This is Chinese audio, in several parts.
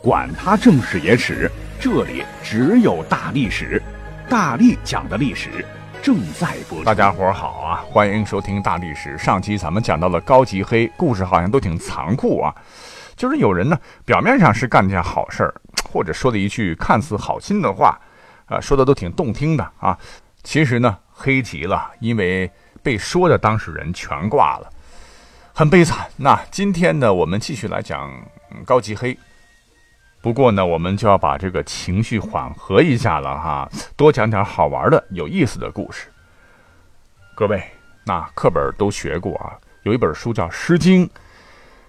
管他正史野史，这里只有大历史，大力讲的历史正在播。大家伙好啊，欢迎收听大历史。上期咱们讲到了高级黑，故事好像都挺残酷啊。就是有人呢，表面上是干件好事儿，或者说了一句看似好心的话，啊，说的都挺动听的啊。其实呢，黑极了，因为被说的当事人全挂了，很悲惨。那今天呢，我们继续来讲高级黑。不过呢，我们就要把这个情绪缓和一下了哈，多讲点好玩的、有意思的故事。各位，那课本都学过啊，有一本书叫《诗经》，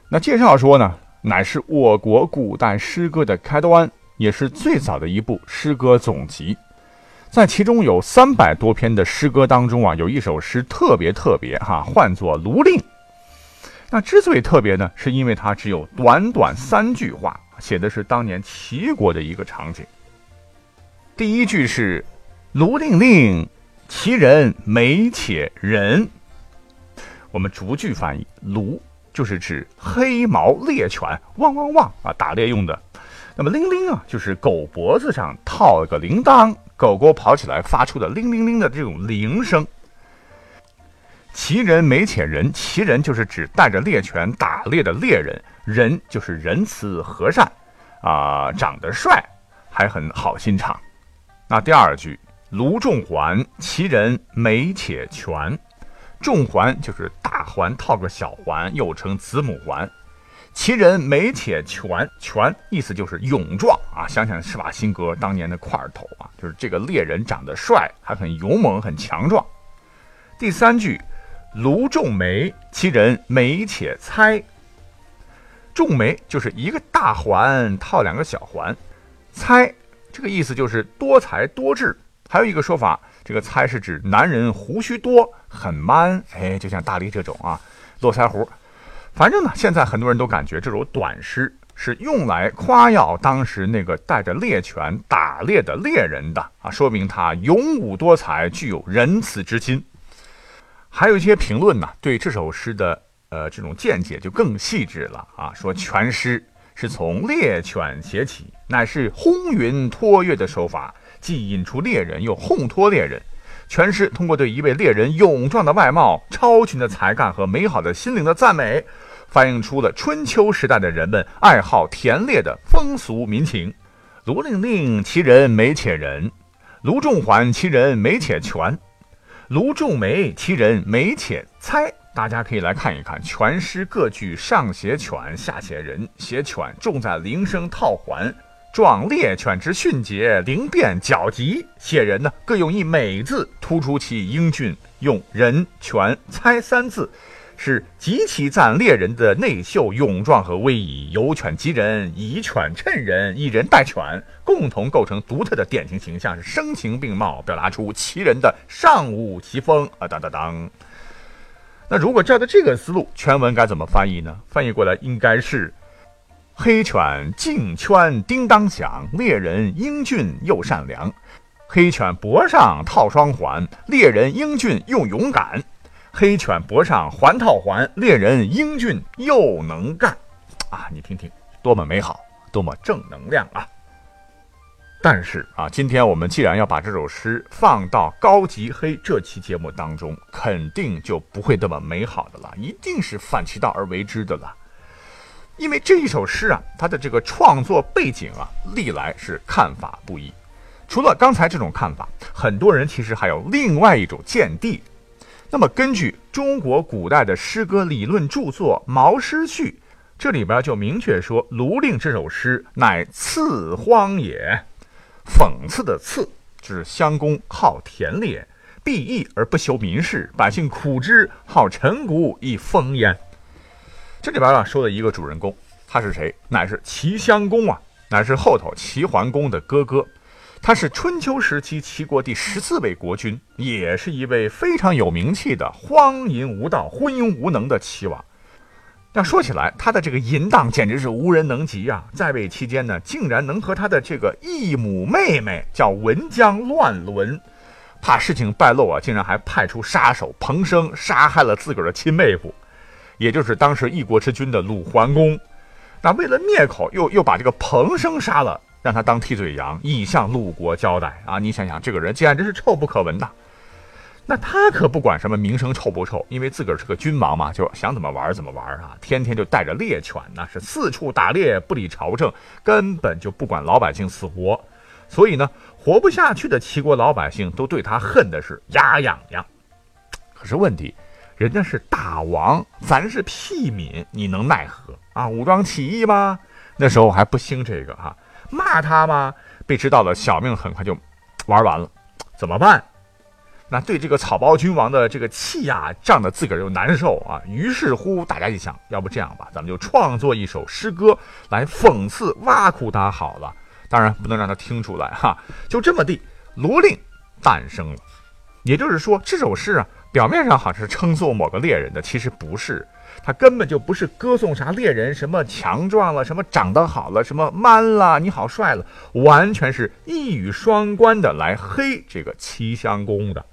那介绍说呢，乃是我国古代诗歌的开端，也是最早的一部诗歌总集。在其中有三百多篇的诗歌当中啊，有一首诗特别特别哈，唤作《卢令》。那之所以特别呢，是因为它只有短短三句话。写的是当年齐国的一个场景。第一句是“卢令令，其人美且仁”。我们逐句翻译，“卢”就是指黑毛猎犬，汪汪汪啊，打猎用的。那么“铃铃”啊，就是狗脖子上套了个铃铛，狗狗跑起来发出的“铃铃铃”的这种铃声。其人美且仁，其人就是指带着猎犬打猎的猎人。人就是仁慈和善，啊，长得帅，还很好心肠。那第二句，卢仲环，其人美且全。仲环就是大环套个小环，又称子母环。其人美且全，全意思就是勇壮啊。想想施瓦辛格当年的块头啊，就是这个猎人长得帅，还很勇猛，很强壮。第三句，卢仲眉，其人美且猜。仲眉就是一个大环套两个小环，猜这个意思就是多才多智。还有一个说法，这个猜是指男人胡须多，很 man，哎，就像大力这种啊，络腮胡。反正呢，现在很多人都感觉这首短诗是用来夸耀当时那个带着猎犬打猎的猎人的啊，说明他勇武多才，具有仁慈之心。还有一些评论呢，对这首诗的。呃，这种见解就更细致了啊！说全诗是从猎犬写起，乃是轰云托月的手法，既引出猎人，又烘托猎人。全诗通过对一位猎人勇壮的外貌、超群的才干和美好的心灵的赞美，反映出了春秋时代的人们爱好田猎的风俗民情。卢令令其人美且仁，卢仲环其人美且全，卢仲梅其人美且猜。大家可以来看一看，全诗各句上写犬，下写人，写犬重在铃声套环，壮猎犬之迅捷灵便矫疾；写人呢，各用一美字突出其英俊，用人、犬、猜三字，是极其赞猎人的内秀勇壮和威仪。有犬及人，以犬衬人，以人代犬，共同构成独特的典型形象，是声情并茂，表达出其人的尚武奇风啊！当当当。那如果照着这个思路，全文该怎么翻译呢？翻译过来应该是：黑犬颈圈叮当响，猎人英俊又善良；黑犬脖上套双环，猎人英俊又勇敢；黑犬脖上环套环，猎人英俊又能干。啊，你听听，多么美好，多么正能量啊！但是啊，今天我们既然要把这首诗放到高级黑这期节目当中，肯定就不会那么美好的了，一定是反其道而为之的了。因为这一首诗啊，它的这个创作背景啊，历来是看法不一。除了刚才这种看法，很多人其实还有另外一种见地。那么，根据中国古代的诗歌理论著作《毛诗序》，这里边就明确说，《卢令》这首诗乃次荒也。讽刺的刺，指襄公好田猎，避役而不修民事，百姓苦之，好陈谷以丰焉。这里边啊说的一个主人公，他是谁？乃是齐襄公啊，乃是后头齐桓公的哥哥。他是春秋时期齐国第十四位国君，也是一位非常有名气的荒淫无道、昏庸无能的齐王。那说起来，他的这个淫荡简直是无人能及啊！在位期间呢，竟然能和他的这个异母妹妹叫文姜乱伦。怕事情败露啊，竟然还派出杀手彭生杀害了自个儿的亲妹夫，也就是当时一国之君的鲁桓公。那为了灭口，又又把这个彭生杀了，让他当替罪羊，以向鲁国交代啊！你想想，这个人简直是臭不可闻呐！那他可不管什么名声臭不臭，因为自个儿是个君王嘛，就想怎么玩怎么玩啊！天天就带着猎犬呢，是四处打猎，不理朝政，根本就不管老百姓死活。所以呢，活不下去的齐国老百姓都对他恨的是牙痒痒。可是问题，人家是大王，咱是屁民，你能奈何啊？武装起义吗？那时候还不兴这个哈，骂他吗？被知道了，小命很快就 玩完了。怎么办？那对这个草包君王的这个气呀，胀得自个儿又难受啊。于是乎，大家一想，要不这样吧，咱们就创作一首诗歌来讽刺挖苦他好了。当然不能让他听出来哈，就这么地，罗令诞生了。也就是说，这首诗啊，表面上好像是称颂某个猎人的，其实不是，他根本就不是歌颂啥猎人，什么强壮了，什么长得好了，什么 man 了，你好帅了，完全是一语双关的来黑这个齐襄公的。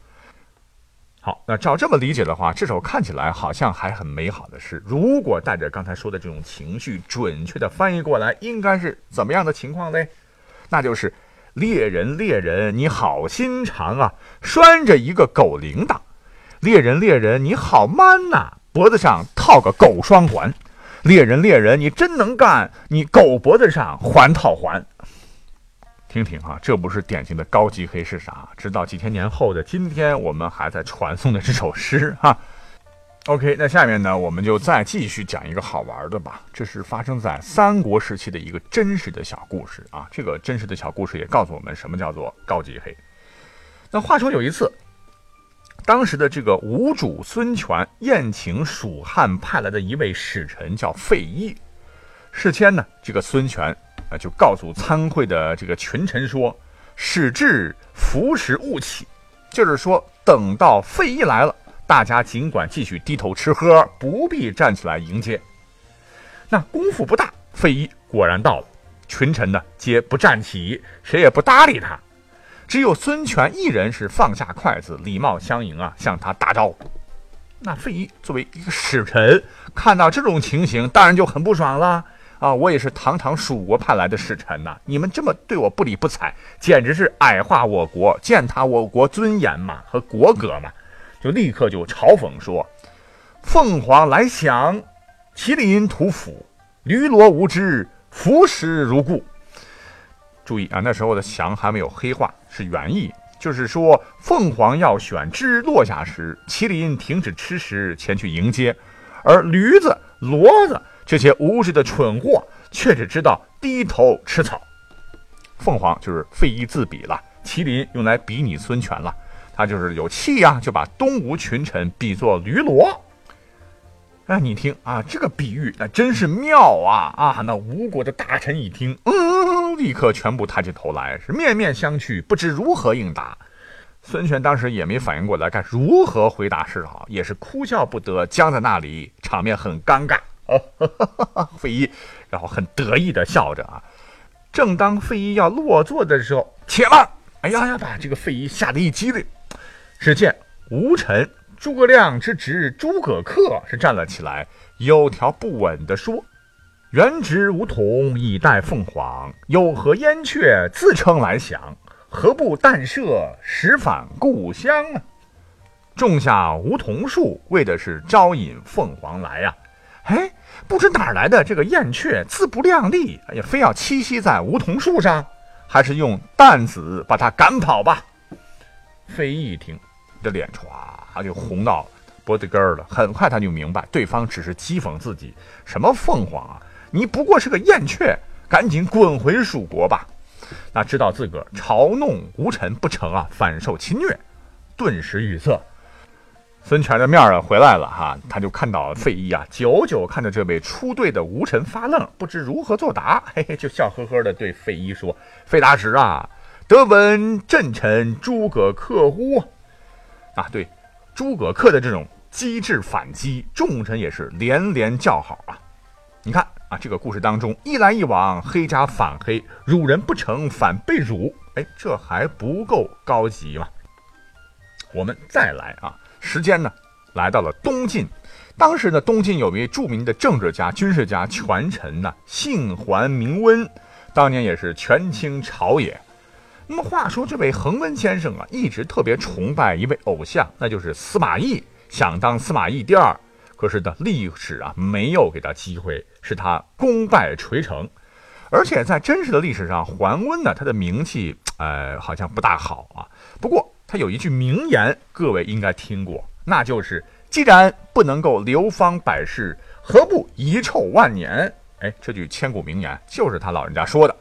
好，那照这么理解的话，这首看起来好像还很美好的诗，如果带着刚才说的这种情绪，准确的翻译过来，应该是怎么样的情况呢？那就是猎人，猎人，你好心肠啊，拴着一个狗铃铛。猎人，猎人，你好 man 呐，脖子上套个狗双环。猎人，猎人，你真能干，你狗脖子上环套环。听听哈，这不是典型的高级黑是啥？直到几千年后的今天，我们还在传颂的这首诗哈。OK，那下面呢，我们就再继续讲一个好玩的吧。这是发生在三国时期的一个真实的小故事啊。这个真实的小故事也告诉我们什么叫做高级黑。那话说有一次，当时的这个吴主孙权宴请蜀汉派来的一位使臣叫费祎。事先呢，这个孙权啊就告诉参会的这个群臣说：“使至扶持勿起。”就是说，等到费祎来了。大家尽管继续低头吃喝，不必站起来迎接。那功夫不大，费祎果然到了。群臣呢，皆不站起，谁也不搭理他。只有孙权一人是放下筷子，礼貌相迎啊，向他打招呼。那费祎作为一个使臣，看到这种情形，当然就很不爽了啊！我也是堂堂蜀国派来的使臣呐，你们这么对我不理不睬，简直是矮化我国，践踏我国尊严嘛和国格嘛！就立刻就嘲讽说：“凤凰来降，麒麟屠虎，驴骡无知，伏食如故。”注意啊，那时候的“翔”还没有黑化，是原意，就是说凤凰要选枝落下时，麒麟停止吃食前去迎接，而驴子、骡子这些无知的蠢货却只知道低头吃草。凤凰就是费祎自比了，麒麟用来比拟孙权了。他就是有气呀，就把东吴群臣比作驴骡。哎，你听啊，这个比喻那真是妙啊啊！那吴国的大臣一听，嗯，立刻全部抬起头来，是面面相觑，不知如何应答。孙权当时也没反应过来该如何回答是好，也是哭笑不得，僵在那里，场面很尴尬。费祎，然后很得意的笑着啊。正当费祎要落座的时候，且慢！哎呀呀，把这个费祎吓得一激灵。只见吴臣诸葛亮之侄诸葛恪是站了起来，有条不紊的说：“原植梧桐以待凤凰，有何燕雀自称来降？何不弹射使返故乡呢？”种下梧桐树，为的是招引凤凰来呀。哎，不知哪来的这个燕雀，自不量力，也非要栖息在梧桐树上，还是用弹子把它赶跑吧？费祎一听。这脸唰就红到脖子根儿了。很快他就明白，对方只是讥讽自己。什么凤凰啊，你不过是个燕雀，赶紧滚回蜀国吧！那知道自个儿嘲弄吴臣不成啊，反受侵略，顿时语塞。孙权的面儿回来了哈，他就看到费祎啊，久久看着这位出队的吴臣发愣，不知如何作答，嘿嘿，就笑呵呵的对费祎说：“费大使啊。”得闻朕臣诸葛恪乎？啊，对，诸葛恪的这种机智反击，众臣也是连连叫好啊。你看啊，这个故事当中一来一往，黑加反黑，辱人不成反被辱，哎，这还不够高级吗？我们再来啊，时间呢来到了东晋，当时呢东晋有位著名的政治家、军事家、权臣呢，姓桓名温，当年也是权倾朝野。那么话说这位桓温先生啊，一直特别崇拜一位偶像，那就是司马懿，想当司马懿第二。可是呢，历史啊没有给他机会，是他功败垂成。而且在真实的历史上，桓温呢，他的名气，呃，好像不大好啊。不过他有一句名言，各位应该听过，那就是“既然不能够流芳百世，何不遗臭万年？”哎，这句千古名言就是他老人家说的。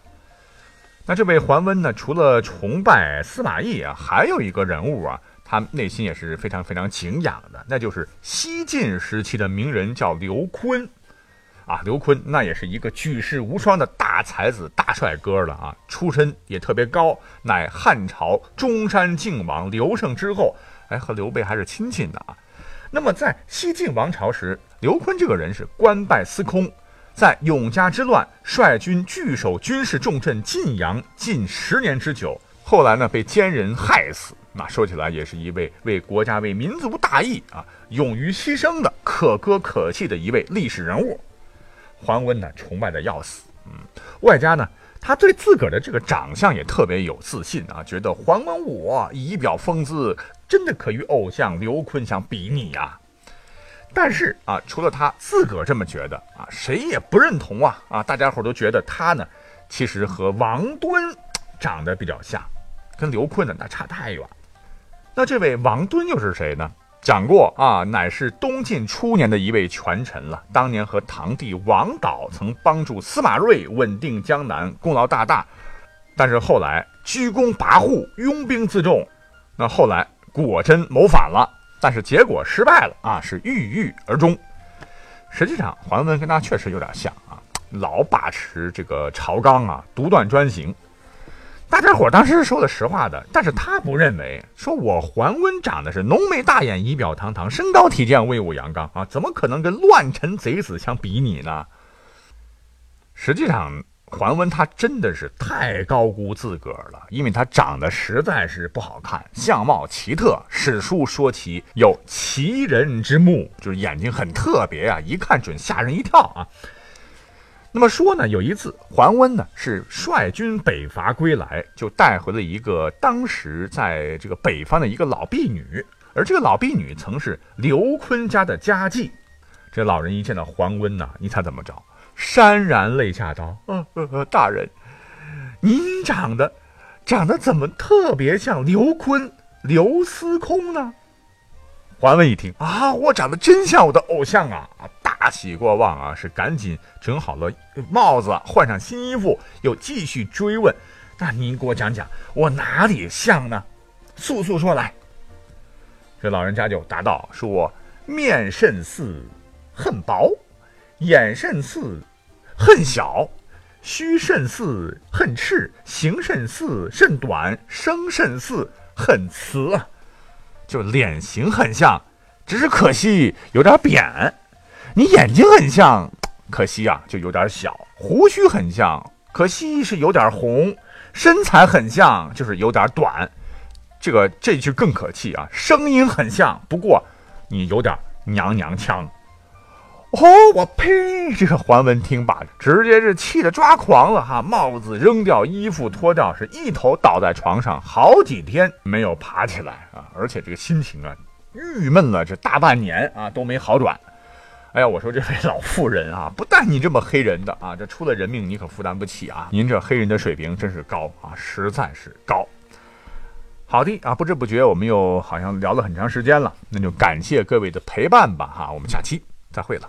那这位桓温呢，除了崇拜司马懿啊，还有一个人物啊。他内心也是非常非常敬仰的，那就是西晋时期的名人，叫刘琨，啊，刘琨那也是一个举世无双的大才子、大帅哥了啊，出身也特别高，乃汉朝中山靖王刘胜之后，哎，和刘备还是亲戚的啊。那么在西晋王朝时，刘琨这个人是官拜司空，在永嘉之乱率军据守军事重镇晋阳近十年之久，后来呢被奸人害死。那说起来也是一位为国家、为民族大义啊，勇于牺牲的可歌可泣的一位历史人物。桓温呢，崇拜的要死，嗯，外加呢，他对自个儿的这个长相也特别有自信啊，觉得桓温我仪表风姿真的可与偶像刘琨相比拟呀。但是啊，除了他自个儿这么觉得啊，谁也不认同啊啊，大家伙都觉得他呢，其实和王敦长得比较像，跟刘琨呢那差太远。那这位王敦又是谁呢？讲过啊，乃是东晋初年的一位权臣了。当年和堂弟王导曾帮助司马睿稳定江南，功劳大大。但是后来居功跋扈，拥兵自重，那后来果真谋反了，但是结果失败了啊，是郁郁而终。实际上，桓温跟他确实有点像啊，老把持这个朝纲啊，独断专行。大家伙当时是说的实话的，但是他不认为，说我桓温长得是浓眉大眼、仪表堂堂、身高体健、威武阳刚啊，怎么可能跟乱臣贼子相比拟呢？实际上，桓温他真的是太高估自个儿了，因为他长得实在是不好看，相貌奇特。史书说其有奇人之目，就是眼睛很特别啊，一看准吓人一跳啊。那么说呢，有一次桓温呢是率军北伐归来，就带回了一个当时在这个北方的一个老婢女，而这个老婢女曾是刘坤家的家妓。这老人一见到桓温呢，你猜怎么着？潸然泪下道：“呃呃，大人，您长得长得怎么特别像刘坤、刘司空呢？”桓温一听啊，我长得真像我的偶像啊！大喜过望啊，是赶紧整好了帽子，换上新衣服，又继续追问：“那您给我讲讲，我哪里像呢？速速说来。”这老人家就答道：“说面甚似，恨薄；眼甚似，恨小；须甚似，恨赤；形甚似，甚短；声甚似，很慈。就脸型很像，只是可惜有点扁。”你眼睛很像，可惜啊，就有点小；胡须很像，可惜是有点红；身材很像，就是有点短。这个这句更可气啊！声音很像，不过你有点娘娘腔。哦，我呸！这个桓温听罢，直接是气得抓狂了哈，帽子扔掉，衣服脱掉，是一头倒在床上，好几天没有爬起来啊！而且这个心情啊，郁闷了这大半年啊，都没好转。哎呀，我说这位老妇人啊，不但你这么黑人的啊，这出了人命你可负担不起啊！您这黑人的水平真是高啊，实在是高。好的啊，不知不觉我们又好像聊了很长时间了，那就感谢各位的陪伴吧哈，我们下期再会了。